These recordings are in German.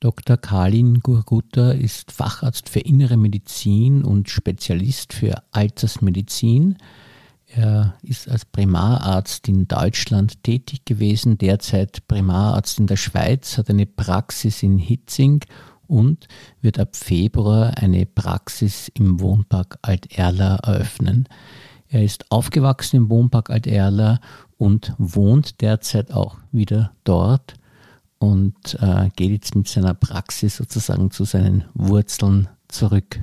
Dr. Kalin Gurgutta ist Facharzt für Innere Medizin und Spezialist für Altersmedizin. Er ist als Primararzt in Deutschland tätig gewesen, derzeit Primararzt in der Schweiz, hat eine Praxis in Hitzing und wird ab Februar eine Praxis im Wohnpark Alt-Erla eröffnen. Er ist aufgewachsen im Wohnpark Alt-Erla und wohnt derzeit auch wieder dort und äh, geht jetzt mit seiner Praxis sozusagen zu seinen Wurzeln zurück.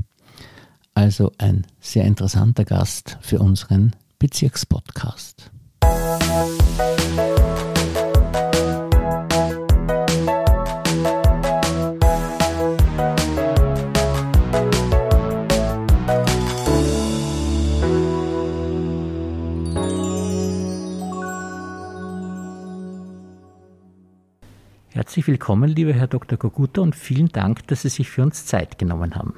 Also ein sehr interessanter Gast für unseren Bezirkspodcast. Herzlich willkommen, lieber Herr Dr. Koguta, und vielen Dank, dass Sie sich für uns Zeit genommen haben.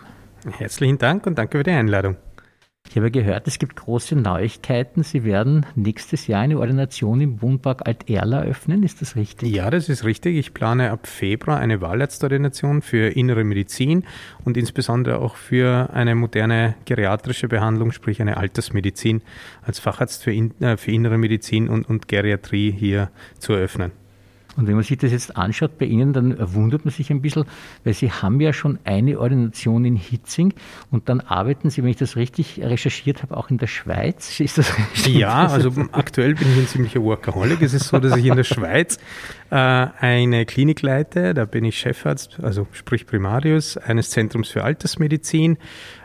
Herzlichen Dank und danke für die Einladung. Ich habe gehört, es gibt große Neuigkeiten. Sie werden nächstes Jahr eine Ordination im Wohnpark Alt-Erla öffnen. Ist das richtig? Ja, das ist richtig. Ich plane ab Februar eine Wahlarztordination für innere Medizin und insbesondere auch für eine moderne geriatrische Behandlung, sprich eine Altersmedizin als Facharzt für, in, äh, für innere Medizin und, und Geriatrie hier zu eröffnen. Und wenn man sich das jetzt anschaut bei Ihnen, dann wundert man sich ein bisschen, weil Sie haben ja schon eine Ordination in Hitzing und dann arbeiten Sie, wenn ich das richtig recherchiert habe, auch in der Schweiz. Ist das richtig? Ja, also aktuell bin ich ein ziemlicher Workaholic. Es ist so, dass ich in der Schweiz äh, eine Klinik leite. Da bin ich Chefarzt, also sprich Primarius, eines Zentrums für Altersmedizin.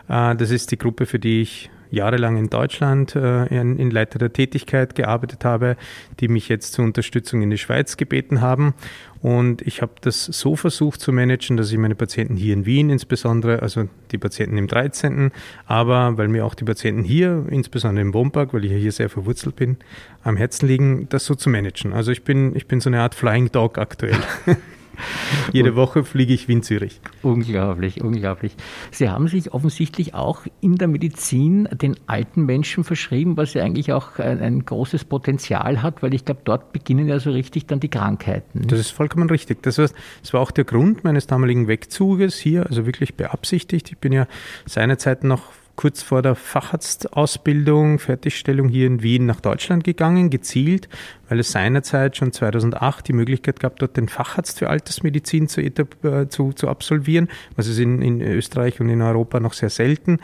Äh, das ist die Gruppe, für die ich jahrelang in Deutschland äh, in, in Leiter der Tätigkeit gearbeitet habe, die mich jetzt zur Unterstützung in die Schweiz gebeten haben. Und ich habe das so versucht zu managen, dass ich meine Patienten hier in Wien insbesondere, also die Patienten im 13., aber weil mir auch die Patienten hier, insbesondere im Wohnpark, weil ich ja hier sehr verwurzelt bin, am Herzen liegen, das so zu managen. Also ich bin, ich bin so eine Art Flying Dog aktuell. Jede Woche fliege ich Wien-Zürich. Unglaublich, unglaublich. Sie haben sich offensichtlich auch in der Medizin den alten Menschen verschrieben, was ja eigentlich auch ein, ein großes Potenzial hat, weil ich glaube, dort beginnen ja so richtig dann die Krankheiten. Das ist vollkommen richtig. Das war, das war auch der Grund meines damaligen Wegzuges hier, also wirklich beabsichtigt. Ich bin ja seinerzeit noch kurz vor der Facharztausbildung, Fertigstellung hier in Wien nach Deutschland gegangen, gezielt, weil es seinerzeit schon 2008 die Möglichkeit gab, dort den Facharzt für Altersmedizin zu, äh, zu, zu absolvieren, was es in, in Österreich und in Europa noch sehr selten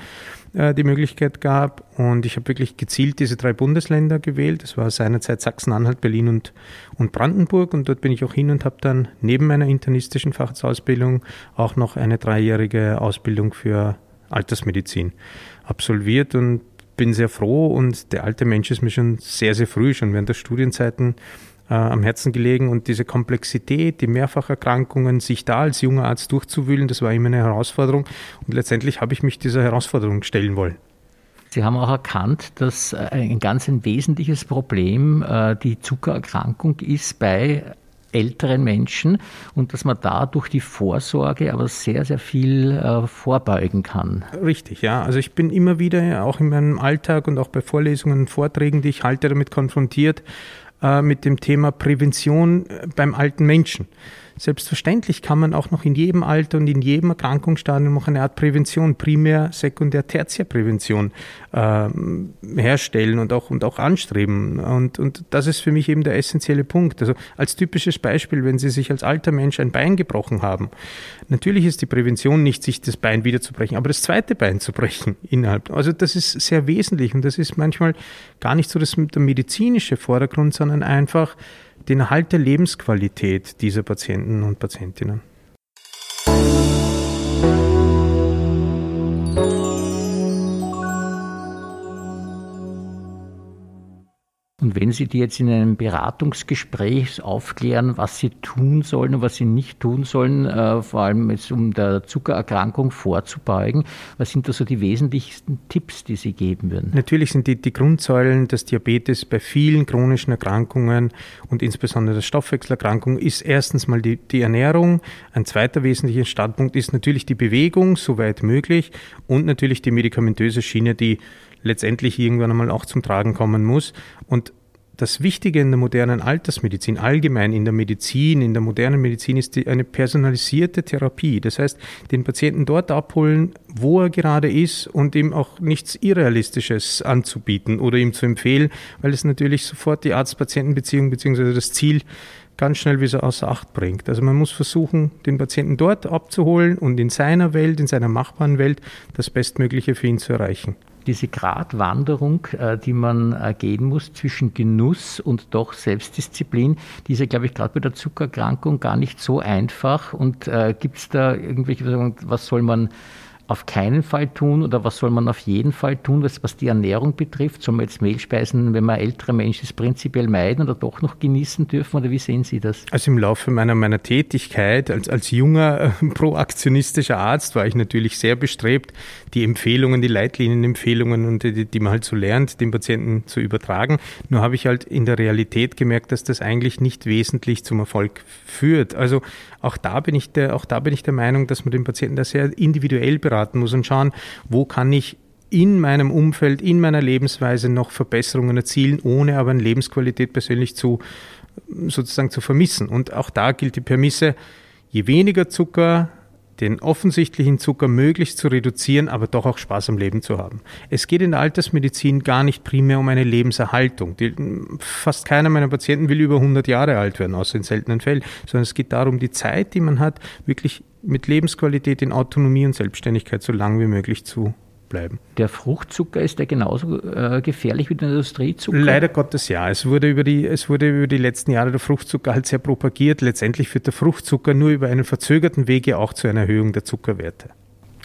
äh, die Möglichkeit gab. Und ich habe wirklich gezielt diese drei Bundesländer gewählt. Das war seinerzeit Sachsen-Anhalt, Berlin und, und Brandenburg. Und dort bin ich auch hin und habe dann neben meiner internistischen Facharztausbildung auch noch eine dreijährige Ausbildung für Altersmedizin absolviert und bin sehr froh und der alte Mensch ist mir schon sehr, sehr früh, schon während der Studienzeiten äh, am Herzen gelegen und diese Komplexität, die Mehrfacherkrankungen, sich da als junger Arzt durchzuwühlen, das war immer eine Herausforderung und letztendlich habe ich mich dieser Herausforderung stellen wollen. Sie haben auch erkannt, dass äh, ein ganz ein wesentliches Problem äh, die Zuckererkrankung ist bei älteren Menschen und dass man da durch die Vorsorge aber sehr, sehr viel äh, vorbeugen kann. Richtig, ja. Also ich bin immer wieder auch in meinem Alltag und auch bei Vorlesungen und Vorträgen, die ich halte, damit konfrontiert äh, mit dem Thema Prävention äh, beim alten Menschen. Selbstverständlich kann man auch noch in jedem Alter und in jedem Erkrankungsstadium noch eine Art Prävention, Primär-, Sekundär-, Tertiärprävention äh, herstellen und auch, und auch anstreben. Und, und das ist für mich eben der essentielle Punkt. Also als typisches Beispiel, wenn Sie sich als alter Mensch ein Bein gebrochen haben, natürlich ist die Prävention nicht, sich das Bein wiederzubrechen, aber das zweite Bein zu brechen innerhalb. Also das ist sehr wesentlich und das ist manchmal gar nicht so das, der medizinische Vordergrund, sondern einfach den Erhalt der Lebensqualität dieser Patienten und Patientinnen. Und wenn Sie die jetzt in einem Beratungsgespräch aufklären, was sie tun sollen und was sie nicht tun sollen, äh, vor allem jetzt um der Zuckererkrankung vorzubeugen, was sind da so die wesentlichsten Tipps, die Sie geben würden? Natürlich sind die, die Grundsäulen des Diabetes bei vielen chronischen Erkrankungen und insbesondere der Stoffwechselerkrankung ist erstens mal die, die Ernährung. Ein zweiter wesentlicher Standpunkt ist natürlich die Bewegung, soweit möglich, und natürlich die medikamentöse Schiene, die letztendlich irgendwann einmal auch zum Tragen kommen muss. Und das Wichtige in der modernen Altersmedizin, allgemein in der Medizin, in der modernen Medizin, ist die, eine personalisierte Therapie. Das heißt, den Patienten dort abholen, wo er gerade ist und ihm auch nichts Irrealistisches anzubieten oder ihm zu empfehlen, weil es natürlich sofort die Arzt-Patienten-Beziehung bzw. das Ziel ganz schnell wieder außer Acht bringt. Also man muss versuchen, den Patienten dort abzuholen und in seiner Welt, in seiner machbaren Welt, das Bestmögliche für ihn zu erreichen diese Gratwanderung, äh, die man äh, gehen muss zwischen Genuss und doch Selbstdisziplin, die ist ja, glaube ich, gerade bei der Zuckererkrankung gar nicht so einfach. Und äh, gibt es da irgendwelche, was soll man auf keinen Fall tun oder was soll man auf jeden Fall tun, was, was die Ernährung betrifft? Soll man jetzt Mehlspeisen, wenn man ältere Mensch ist, prinzipiell meiden oder doch noch genießen dürfen oder wie sehen Sie das? Also im Laufe meiner, meiner Tätigkeit als, als junger äh, proaktionistischer Arzt war ich natürlich sehr bestrebt, die Empfehlungen, die Leitlinienempfehlungen und die, die man halt so lernt, den Patienten zu übertragen. Nur habe ich halt in der Realität gemerkt, dass das eigentlich nicht wesentlich zum Erfolg führt. Also auch da bin ich der, auch da bin ich der Meinung, dass man den Patienten da sehr individuell beraten muss und schauen, wo kann ich in meinem Umfeld, in meiner Lebensweise noch Verbesserungen erzielen, ohne aber eine Lebensqualität persönlich zu sozusagen zu vermissen. Und auch da gilt die Prämisse, je weniger Zucker, den offensichtlichen Zucker möglichst zu reduzieren, aber doch auch Spaß am Leben zu haben. Es geht in der Altersmedizin gar nicht primär um eine Lebenserhaltung. Die, fast keiner meiner Patienten will über 100 Jahre alt werden, außer in seltenen Fällen, sondern es geht darum, die Zeit, die man hat, wirklich mit Lebensqualität in Autonomie und Selbstständigkeit so lang wie möglich zu bleiben. Der Fruchtzucker ist der genauso äh, gefährlich wie der Industriezucker? Leider Gottes ja. Es wurde, über die, es wurde über die letzten Jahre der Fruchtzucker halt sehr propagiert. Letztendlich führt der Fruchtzucker nur über einen verzögerten Wege auch zu einer Erhöhung der Zuckerwerte.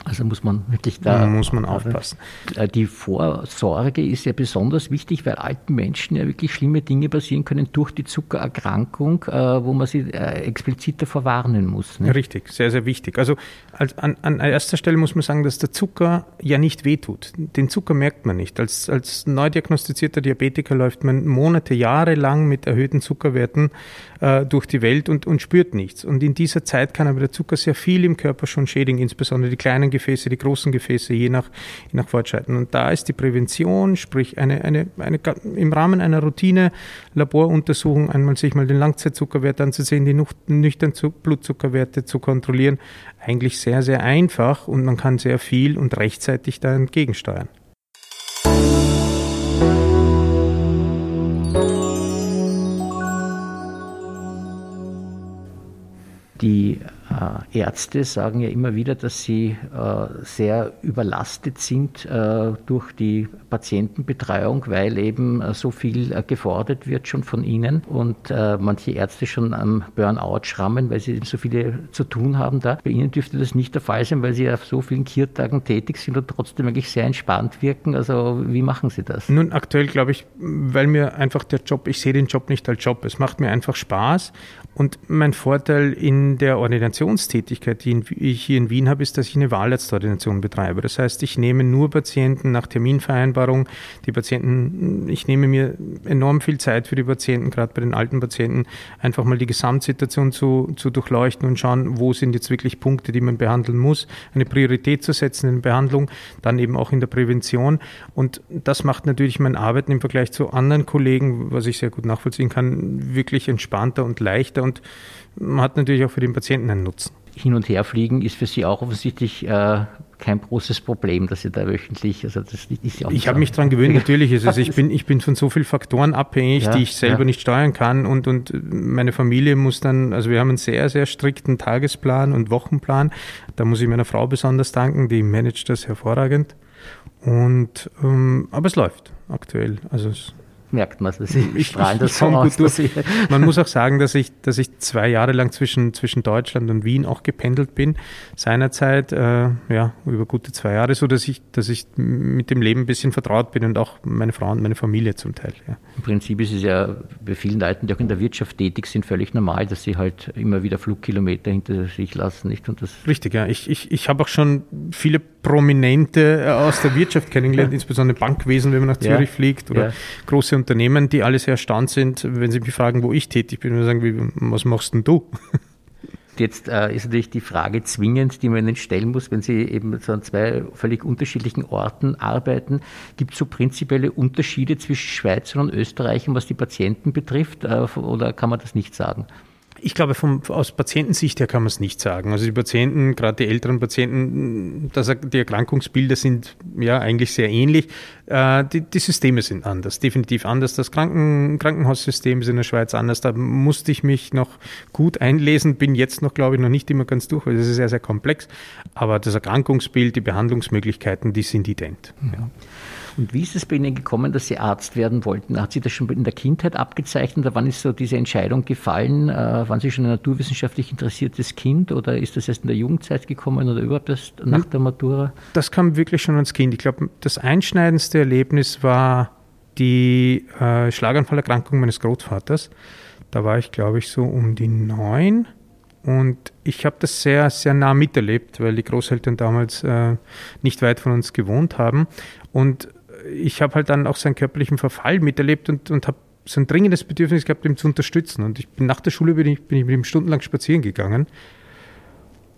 Also muss man wirklich da. Da muss man aufpassen. Äh, die Vorsorge ist ja besonders wichtig, weil alten Menschen ja wirklich schlimme Dinge passieren können durch die Zuckererkrankung, äh, wo man sie äh, explizit davor warnen muss. Ne? Richtig, sehr, sehr wichtig. Also an, an erster Stelle muss man sagen, dass der Zucker ja nicht wehtut. Den Zucker merkt man nicht. Als, als neu diagnostizierter Diabetiker läuft man Monate, Jahre lang mit erhöhten Zuckerwerten äh, durch die Welt und, und spürt nichts. Und in dieser Zeit kann aber der Zucker sehr viel im Körper schon schädigen, insbesondere die kleinen Gefäße, die großen Gefäße, je nach, je nach Fortschreiten. Und da ist die Prävention, sprich eine, eine, eine, im Rahmen einer Routine Laboruntersuchung einmal sich mal den Langzeitzuckerwert anzusehen, die nüchtern Blutzuckerwerte zu kontrollieren, eigentlich sehr, sehr einfach und man kann sehr viel und rechtzeitig da entgegensteuern. Ärzte sagen ja immer wieder, dass sie äh, sehr überlastet sind äh, durch die Patientenbetreuung, weil eben so viel gefordert wird schon von ihnen und manche Ärzte schon am Burnout schrammen, weil sie so viele zu tun haben da. Bei ihnen dürfte das nicht der Fall sein, weil sie auf so vielen Kiertagen tätig sind und trotzdem eigentlich sehr entspannt wirken. Also wie machen Sie das? Nun, aktuell glaube ich, weil mir einfach der Job, ich sehe den Job nicht als Job. Es macht mir einfach Spaß und mein Vorteil in der Ordinationstätigkeit, die ich hier in Wien habe, ist, dass ich eine Wahlarztordination betreibe. Das heißt, ich nehme nur Patienten nach Terminvereinbarung. Die Patienten, ich nehme mir enorm viel Zeit für die Patienten, gerade bei den alten Patienten, einfach mal die Gesamtsituation zu, zu durchleuchten und schauen, wo sind jetzt wirklich Punkte, die man behandeln muss, eine Priorität zu setzen in der Behandlung, dann eben auch in der Prävention. Und das macht natürlich mein Arbeiten im Vergleich zu anderen Kollegen, was ich sehr gut nachvollziehen kann, wirklich entspannter und leichter und man hat natürlich auch für den Patienten einen Nutzen. Hin und her fliegen ist für Sie auch offensichtlich äh, kein großes Problem, dass Sie da wöchentlich, also das ist ja auch Ich habe mich daran gewöhnt, natürlich. Also ich bin, ich bin von so vielen Faktoren abhängig, ja, die ich selber ja. nicht steuern kann und, und meine Familie muss dann, also wir haben einen sehr, sehr strikten Tagesplan und Wochenplan. Da muss ich meiner Frau besonders danken, die managt das hervorragend. Und, ähm, aber es läuft aktuell. Also es merkt man, dass sie ich strahlen das so aus. Man muss auch sagen, dass ich, dass ich zwei Jahre lang zwischen, zwischen Deutschland und Wien auch gependelt bin. Seinerzeit, äh, ja, über gute zwei Jahre, so dass ich, dass ich mit dem Leben ein bisschen vertraut bin und auch meine Frau und meine Familie zum Teil. Ja. Im Prinzip ist es ja bei vielen Leuten, die auch in der Wirtschaft tätig sind, völlig normal, dass sie halt immer wieder Flugkilometer hinter sich lassen. Nicht? Und das Richtig, ja. Ich, ich, ich habe auch schon viele Prominente äh, aus der Wirtschaft kennengelernt, insbesondere Bankwesen, wenn man nach Zürich ja, fliegt oder ja. große Unternehmen, die alle sehr erstaunt sind, wenn sie mich fragen, wo ich tätig bin, und sagen, wie, was machst denn du? Jetzt äh, ist natürlich die Frage zwingend, die man Ihnen stellen muss, wenn Sie eben so an zwei völlig unterschiedlichen Orten arbeiten. Gibt es so prinzipielle Unterschiede zwischen Schweizern und Österreichern, was die Patienten betrifft, äh, oder kann man das nicht sagen? Ich glaube, vom, aus Patientensicht her kann man es nicht sagen. Also die Patienten, gerade die älteren Patienten, das, die Erkrankungsbilder sind ja eigentlich sehr ähnlich. Äh, die, die, Systeme sind anders, definitiv anders. Das Kranken, Krankenhaussystem ist in der Schweiz anders. Da musste ich mich noch gut einlesen, bin jetzt noch, glaube ich, noch nicht immer ganz durch, weil das ist sehr, sehr komplex. Aber das Erkrankungsbild, die Behandlungsmöglichkeiten, die sind ident. Ja. Und wie ist es bei Ihnen gekommen, dass Sie Arzt werden wollten? Hat sich das schon in der Kindheit abgezeichnet? Oder wann ist so diese Entscheidung gefallen? Äh, waren Sie schon ein naturwissenschaftlich interessiertes Kind oder ist das erst in der Jugendzeit gekommen oder überhaupt erst nach der Matura? Das kam wirklich schon als Kind. Ich glaube, das einschneidendste Erlebnis war die äh, Schlaganfallerkrankung meines Großvaters. Da war ich, glaube ich, so um die neun. Und ich habe das sehr, sehr nah miterlebt, weil die Großeltern damals äh, nicht weit von uns gewohnt haben. Und ich habe halt dann auch seinen körperlichen Verfall miterlebt und, und habe so ein dringendes Bedürfnis gehabt, ihn zu unterstützen. Und ich bin nach der Schule bin ich, bin ich mit ihm stundenlang spazieren gegangen.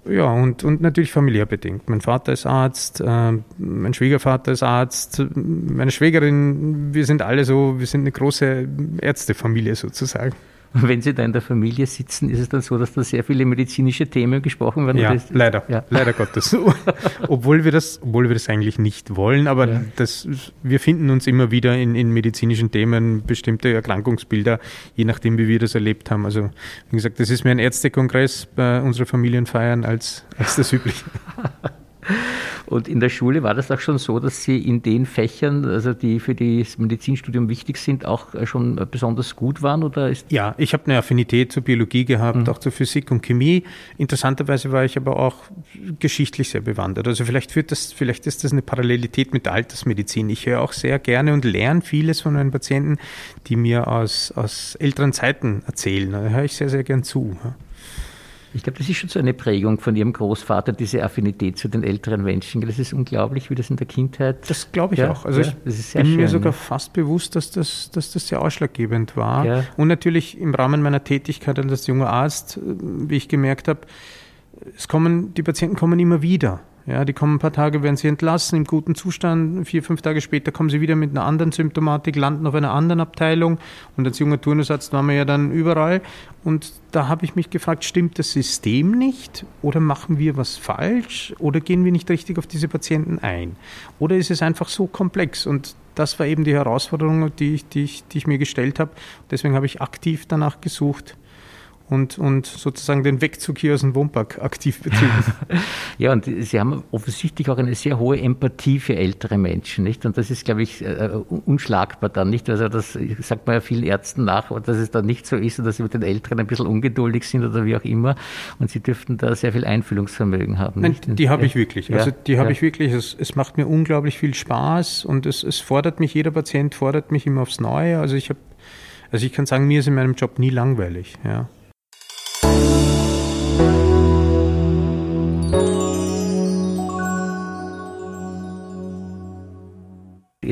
Ja, und, und natürlich familiär bedingt. Mein Vater ist Arzt, äh, mein Schwiegervater ist Arzt, meine Schwägerin, wir sind alle so, wir sind eine große Ärztefamilie sozusagen. Und wenn Sie da in der Familie sitzen, ist es dann so, dass da sehr viele medizinische Themen gesprochen werden? Ja, leider, ja. leider Gottes. obwohl, wir das, obwohl wir das eigentlich nicht wollen, aber ja. das, wir finden uns immer wieder in, in medizinischen Themen, bestimmte Erkrankungsbilder, je nachdem, wie wir das erlebt haben. Also, wie gesagt, das ist mehr ein Ärztekongress bei unseren Familienfeiern als, als das übliche. Und in der Schule war das auch schon so, dass Sie in den Fächern, also die für das Medizinstudium wichtig sind, auch schon besonders gut waren? Oder ist ja, ich habe eine Affinität zur Biologie gehabt, mhm. auch zur Physik und Chemie. Interessanterweise war ich aber auch geschichtlich sehr bewandert. Also vielleicht führt das, vielleicht ist das eine Parallelität mit der Altersmedizin. Ich höre auch sehr gerne und lerne vieles von meinen Patienten, die mir aus, aus älteren Zeiten erzählen. Da höre ich sehr, sehr gern zu. Ich glaube, das ist schon so eine Prägung von Ihrem Großvater, diese Affinität zu den älteren Menschen. Das ist unglaublich, wie das in der Kindheit. Das glaube ich ja, auch. Also ja, ich bin schön, mir sogar fast bewusst, dass das, dass das sehr ausschlaggebend war. Ja. Und natürlich im Rahmen meiner Tätigkeit als junger Arzt, wie ich gemerkt habe, es kommen, die Patienten kommen immer wieder. Ja, die kommen ein paar Tage, werden sie entlassen, im guten Zustand. Vier, fünf Tage später kommen sie wieder mit einer anderen Symptomatik, landen auf einer anderen Abteilung. Und als junger Turnusarzt waren wir ja dann überall. Und da habe ich mich gefragt, stimmt das System nicht? Oder machen wir was falsch? Oder gehen wir nicht richtig auf diese Patienten ein? Oder ist es einfach so komplex? Und das war eben die Herausforderung, die ich, die ich, die ich mir gestellt habe. Deswegen habe ich aktiv danach gesucht, und, und sozusagen den Wegzug hier aus dem Wohnpark aktiv betrieben. ja, und Sie haben offensichtlich auch eine sehr hohe Empathie für ältere Menschen, nicht? Und das ist, glaube ich, äh, unschlagbar dann, nicht? Also das sagt man ja vielen Ärzten nach, dass es dann nicht so ist und dass sie mit den Älteren ein bisschen ungeduldig sind oder wie auch immer. Und Sie dürften da sehr viel Einfühlungsvermögen haben. Nein, nicht? die habe ich wirklich. Also die habe ja. ich wirklich. Es, es, macht mir unglaublich viel Spaß und es, es fordert mich, jeder Patient fordert mich immer aufs Neue. Also ich habe also ich kann sagen, mir ist in meinem Job nie langweilig. Ja.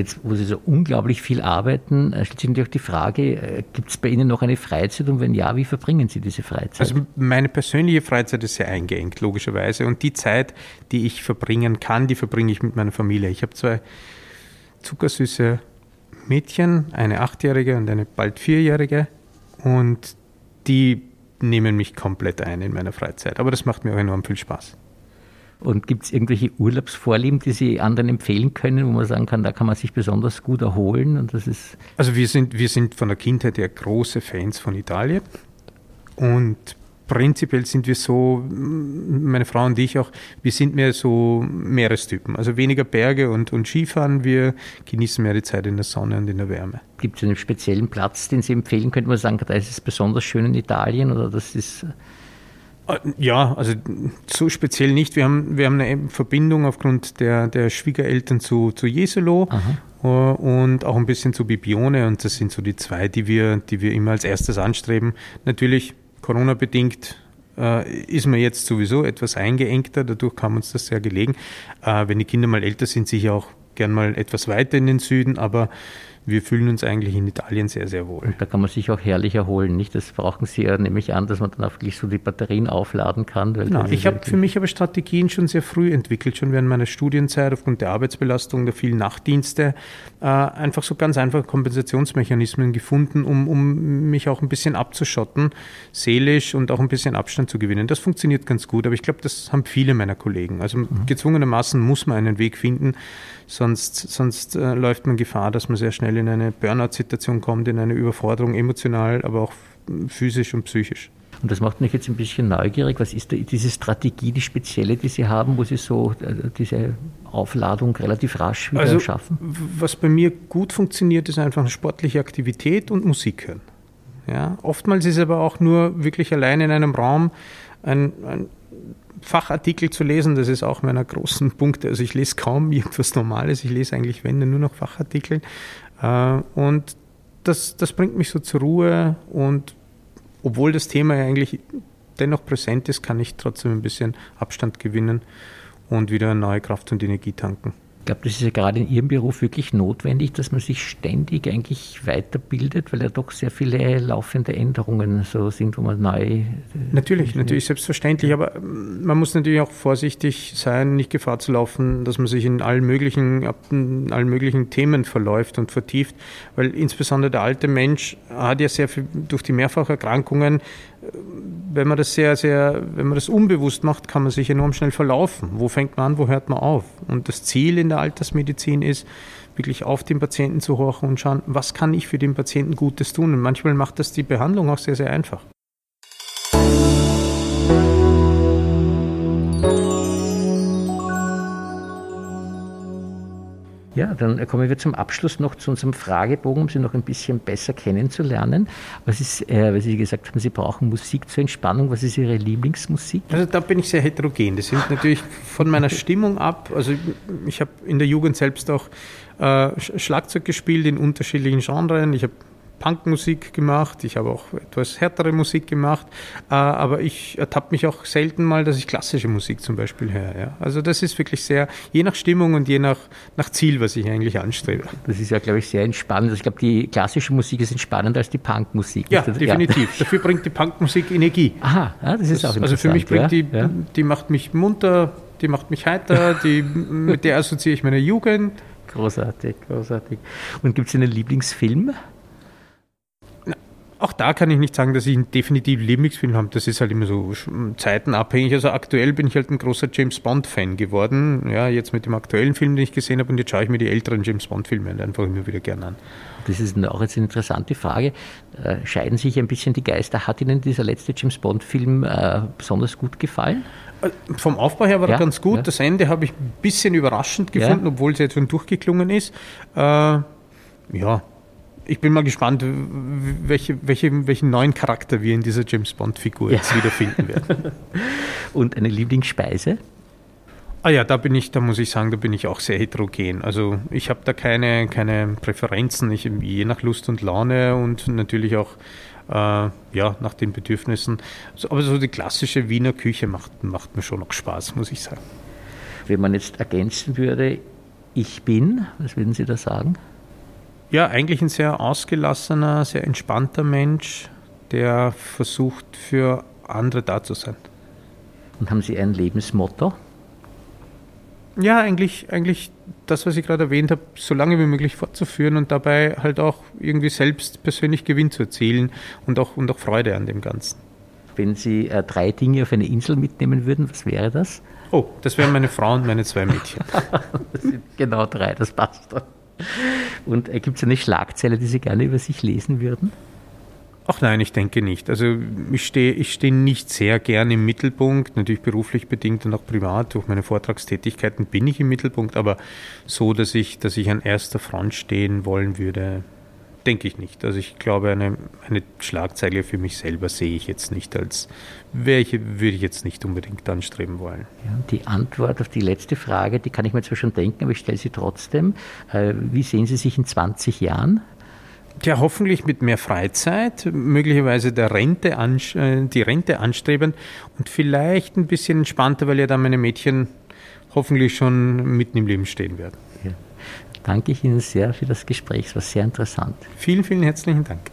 Jetzt, wo Sie so unglaublich viel arbeiten, äh, stellt sich natürlich die Frage, äh, gibt es bei Ihnen noch eine Freizeit und wenn ja, wie verbringen Sie diese Freizeit? Also meine persönliche Freizeit ist sehr eingeengt, logischerweise. Und die Zeit, die ich verbringen kann, die verbringe ich mit meiner Familie. Ich habe zwei zuckersüße Mädchen, eine achtjährige und eine bald vierjährige. Und die nehmen mich komplett ein in meiner Freizeit. Aber das macht mir auch enorm viel Spaß. Und gibt es irgendwelche Urlaubsvorlieben, die Sie anderen empfehlen können, wo man sagen kann, da kann man sich besonders gut erholen? Und das ist also wir sind, wir sind von der Kindheit her große Fans von Italien. Und prinzipiell sind wir so, meine Frau und ich auch, wir sind mehr so Meerestypen. Also weniger Berge und, und Skifahren. Wir genießen mehr die Zeit in der Sonne und in der Wärme. Gibt es einen speziellen Platz, den Sie empfehlen könnten, wo man sagen, da ist es besonders schön in Italien oder das ist ja, also so speziell nicht. Wir haben, wir haben eine Verbindung aufgrund der, der Schwiegereltern zu, zu Jesolo uh, und auch ein bisschen zu Bibione und das sind so die zwei, die wir, die wir immer als erstes anstreben. Natürlich Corona-bedingt äh, ist man jetzt sowieso etwas eingeengter, dadurch kam uns das sehr gelegen. Äh, wenn die Kinder mal älter sind, sicher auch gern mal etwas weiter in den Süden, aber wir fühlen uns eigentlich in Italien sehr, sehr wohl. Und da kann man sich auch herrlich erholen, nicht? Das brauchen Sie ja nämlich an, dass man dann auch wirklich so die Batterien aufladen kann. Genau. Ich habe für mich aber Strategien schon sehr früh entwickelt, schon während meiner Studienzeit aufgrund der Arbeitsbelastung, der vielen Nachtdienste, äh, einfach so ganz einfache Kompensationsmechanismen gefunden, um, um mich auch ein bisschen abzuschotten, seelisch und auch ein bisschen Abstand zu gewinnen. Das funktioniert ganz gut, aber ich glaube, das haben viele meiner Kollegen. Also mhm. gezwungenermaßen muss man einen Weg finden, sonst, sonst äh, läuft man Gefahr, dass man sehr schnell in eine Burnout-Situation kommt, in eine Überforderung emotional, aber auch physisch und psychisch. Und das macht mich jetzt ein bisschen neugierig. Was ist da, diese Strategie, die spezielle, die Sie haben, wo Sie so äh, diese Aufladung relativ rasch wieder also, schaffen? Was bei mir gut funktioniert, ist einfach eine sportliche Aktivität und Musik hören. Ja, oftmals ist aber auch nur wirklich allein in einem Raum ein, ein Fachartikel zu lesen, das ist auch meiner großen Punkte. Also ich lese kaum irgendwas Normales, ich lese eigentlich, wenn, nur noch Fachartikel. Äh, und das, das bringt mich so zur Ruhe und obwohl das Thema ja eigentlich dennoch präsent ist, kann ich trotzdem ein bisschen Abstand gewinnen und wieder neue Kraft und Energie tanken. Ich glaube, das ist ja gerade in Ihrem Beruf wirklich notwendig, dass man sich ständig eigentlich weiterbildet, weil ja doch sehr viele laufende Änderungen so sind, wo man neu. Äh, natürlich, natürlich, selbstverständlich, aber ähm, man muss natürlich auch vorsichtig sein, nicht Gefahr zu laufen, dass man sich in allen möglichen, in allen möglichen Themen verläuft und vertieft, weil insbesondere der alte Mensch hat ja sehr viel durch die Mehrfacherkrankungen wenn man das sehr, sehr, wenn man das unbewusst macht, kann man sich enorm schnell verlaufen. Wo fängt man an, wo hört man auf? Und das Ziel in der Altersmedizin ist, wirklich auf den Patienten zu horchen und schauen, was kann ich für den Patienten Gutes tun? Und manchmal macht das die Behandlung auch sehr, sehr einfach. Ja, dann kommen wir zum Abschluss noch zu unserem Fragebogen, um Sie noch ein bisschen besser kennenzulernen. Was ist, äh, weil Sie gesagt haben, Sie brauchen Musik zur Entspannung. Was ist Ihre Lieblingsmusik? Also da bin ich sehr heterogen. Das hängt natürlich von meiner Stimmung ab. Also ich habe in der Jugend selbst auch äh, Schlagzeug gespielt in unterschiedlichen Genres. Ich habe Punkmusik gemacht, ich habe auch etwas härtere Musik gemacht, äh, aber ich ertappe mich auch selten mal, dass ich klassische Musik zum Beispiel höre. Ja. Also das ist wirklich sehr, je nach Stimmung und je nach, nach Ziel, was ich eigentlich anstrebe. Das ist ja, glaube ich, sehr entspannend. Also ich glaube, die klassische Musik ist entspannender als die Punkmusik. Ja, definitiv. Ja. Dafür bringt die Punkmusik Energie. Aha, ja, das ist das, auch Also für mich bringt die, die macht mich munter, die macht mich heiter, die, mit der assoziiere ich meine Jugend. Großartig, großartig. Und gibt es einen Lieblingsfilm? Auch da kann ich nicht sagen, dass ich einen definitiv Lieblingsfilm habe. Das ist halt immer so zeitenabhängig. Also aktuell bin ich halt ein großer James Bond-Fan geworden. Ja, jetzt mit dem aktuellen Film, den ich gesehen habe, und jetzt schaue ich mir die älteren James Bond-Filme halt einfach immer wieder gerne an. Das ist auch jetzt eine interessante Frage. Äh, scheiden sich ein bisschen die Geister? Hat Ihnen dieser letzte James Bond-Film äh, besonders gut gefallen? Äh, vom Aufbau her war ja, er ganz gut. Ja. Das Ende habe ich ein bisschen überraschend gefunden, ja. obwohl es jetzt schon durchgeklungen ist. Äh, ja, ich bin mal gespannt, welche, welche, welchen neuen Charakter wir in dieser James Bond-Figur ja. jetzt wiederfinden werden. Und eine Lieblingsspeise? Ah ja, da bin ich, da muss ich sagen, da bin ich auch sehr heterogen. Also ich habe da keine, keine Präferenzen, ich, je nach Lust und Laune und natürlich auch äh, ja, nach den Bedürfnissen. aber so die klassische Wiener Küche macht, macht mir schon noch Spaß, muss ich sagen. Wenn man jetzt ergänzen würde, ich bin, was würden Sie da sagen? Ja, eigentlich ein sehr ausgelassener, sehr entspannter Mensch, der versucht, für andere da zu sein. Und haben Sie ein Lebensmotto? Ja, eigentlich, eigentlich das, was ich gerade erwähnt habe, so lange wie möglich fortzuführen und dabei halt auch irgendwie selbst persönlich Gewinn zu erzielen und auch, und auch Freude an dem Ganzen. Wenn Sie äh, drei Dinge auf eine Insel mitnehmen würden, was wäre das? Oh, das wären meine Frau und meine zwei Mädchen. das sind genau drei, das passt doch. Und äh, gibt es eine Schlagzeile, die Sie gerne über sich lesen würden? Ach nein, ich denke nicht. Also ich stehe ich steh nicht sehr gern im Mittelpunkt, natürlich beruflich bedingt und auch privat. Durch meine Vortragstätigkeiten bin ich im Mittelpunkt, aber so, dass ich, dass ich an erster Front stehen wollen würde, denke ich nicht. Also ich glaube, eine, eine Schlagzeile für mich selber sehe ich jetzt nicht als, welche würde ich jetzt nicht unbedingt anstreben wollen. Ja, die Antwort auf die letzte Frage, die kann ich mir zwar schon denken, aber ich stelle sie trotzdem. Äh, wie sehen Sie sich in 20 Jahren? Ja, hoffentlich mit mehr Freizeit, möglicherweise der Rente äh, die Rente anstreben und vielleicht ein bisschen entspannter, weil ja dann meine Mädchen hoffentlich schon mitten im Leben stehen werden. Ja. Danke ich Ihnen sehr für das Gespräch. Es war sehr interessant. Vielen, vielen herzlichen Dank.